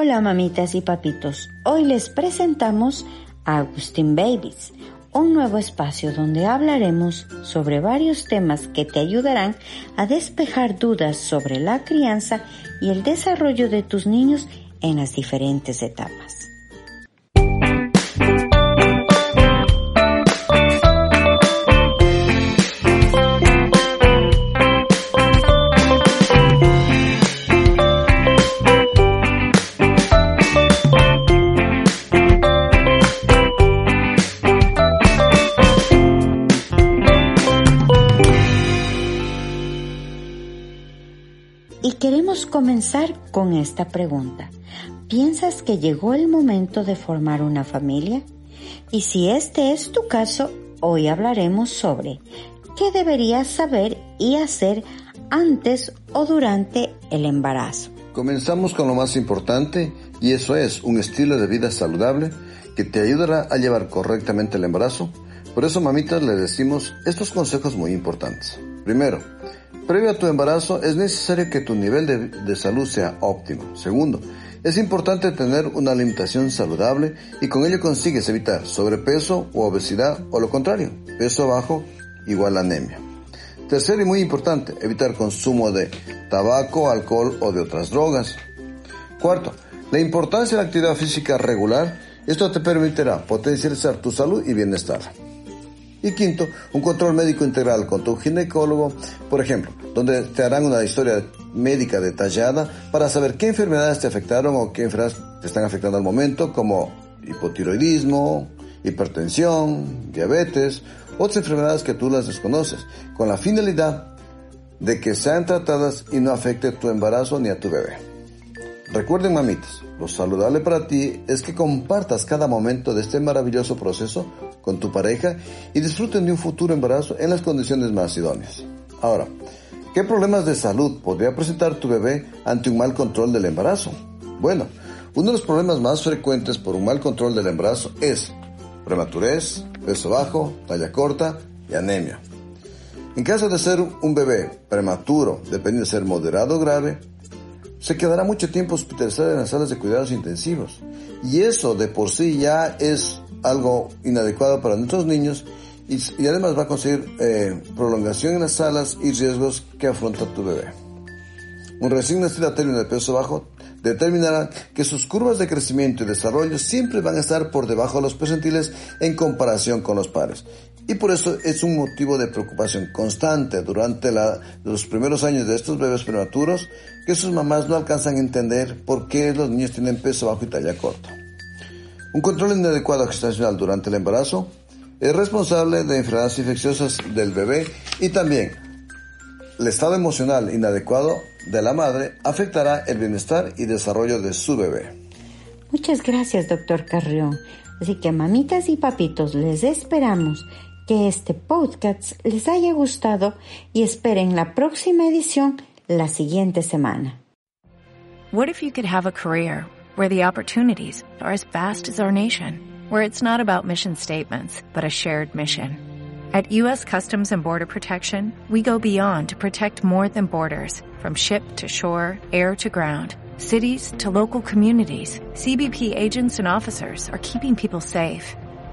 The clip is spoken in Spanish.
Hola mamitas y papitos, hoy les presentamos Agustin Babies, un nuevo espacio donde hablaremos sobre varios temas que te ayudarán a despejar dudas sobre la crianza y el desarrollo de tus niños en las diferentes etapas. Y queremos comenzar con esta pregunta. ¿Piensas que llegó el momento de formar una familia? Y si este es tu caso, hoy hablaremos sobre qué deberías saber y hacer antes o durante el embarazo. Comenzamos con lo más importante y eso es un estilo de vida saludable que te ayudará a llevar correctamente el embarazo. Por eso, mamitas, le decimos estos consejos muy importantes. Primero, Previo a tu embarazo es necesario que tu nivel de, salud sea óptimo. Segundo, es importante tener una alimentación saludable y con ello consigues evitar sobrepeso o obesidad o lo contrario, peso bajo igual anemia. Tercero y muy importante, evitar consumo de tabaco, alcohol o de otras drogas. Cuarto, la importancia de la actividad física regular. Esto te permitirá potencializar tu salud y bienestar. Y quinto, un control médico integral con tu ginecólogo, por ejemplo, donde te harán una historia médica detallada para saber qué enfermedades te afectaron o qué enfermedades te están afectando al momento, como hipotiroidismo, hipertensión, diabetes, otras enfermedades que tú las desconoces, con la finalidad de que sean tratadas y no afecte tu embarazo ni a tu bebé. Recuerden, mamitas, lo saludable para ti es que compartas cada momento de este maravilloso proceso con tu pareja y disfruten de un futuro embarazo en las condiciones más idóneas. Ahora, ¿qué problemas de salud podría presentar tu bebé ante un mal control del embarazo? Bueno, uno de los problemas más frecuentes por un mal control del embarazo es prematurez, peso bajo, talla corta y anemia. En caso de ser un bebé prematuro, dependiendo de ser moderado o grave, se quedará mucho tiempo hospitalizado en las salas de cuidados intensivos. Y eso de por sí ya es algo inadecuado para nuestros niños y, y además va a conseguir eh, prolongación en las salas y riesgos que afronta tu bebé. Un recién nacido a término de peso bajo determinará que sus curvas de crecimiento y desarrollo siempre van a estar por debajo de los percentiles en comparación con los pares. Y por eso es un motivo de preocupación constante durante los primeros años de estos bebés prematuros que sus mamás no alcanzan a entender por qué los niños tienen peso bajo y talla corta. Un control inadecuado gestacional durante el embarazo es responsable de enfermedades infecciosas del bebé y también el estado emocional inadecuado de la madre afectará el bienestar y desarrollo de su bebé. Muchas gracias, doctor Carrión. Así que mamitas y papitos, les esperamos que este podcast les haya gustado y esperen la próxima edición la siguiente semana. What if you could have a career where the opportunities are as vast as our nation, where it's not about mission statements, but a shared mission? At U.S. Customs and Border Protection, we go beyond to protect more than borders, from ship to shore, air to ground, cities to local communities. CBP agents and officers are keeping people safe.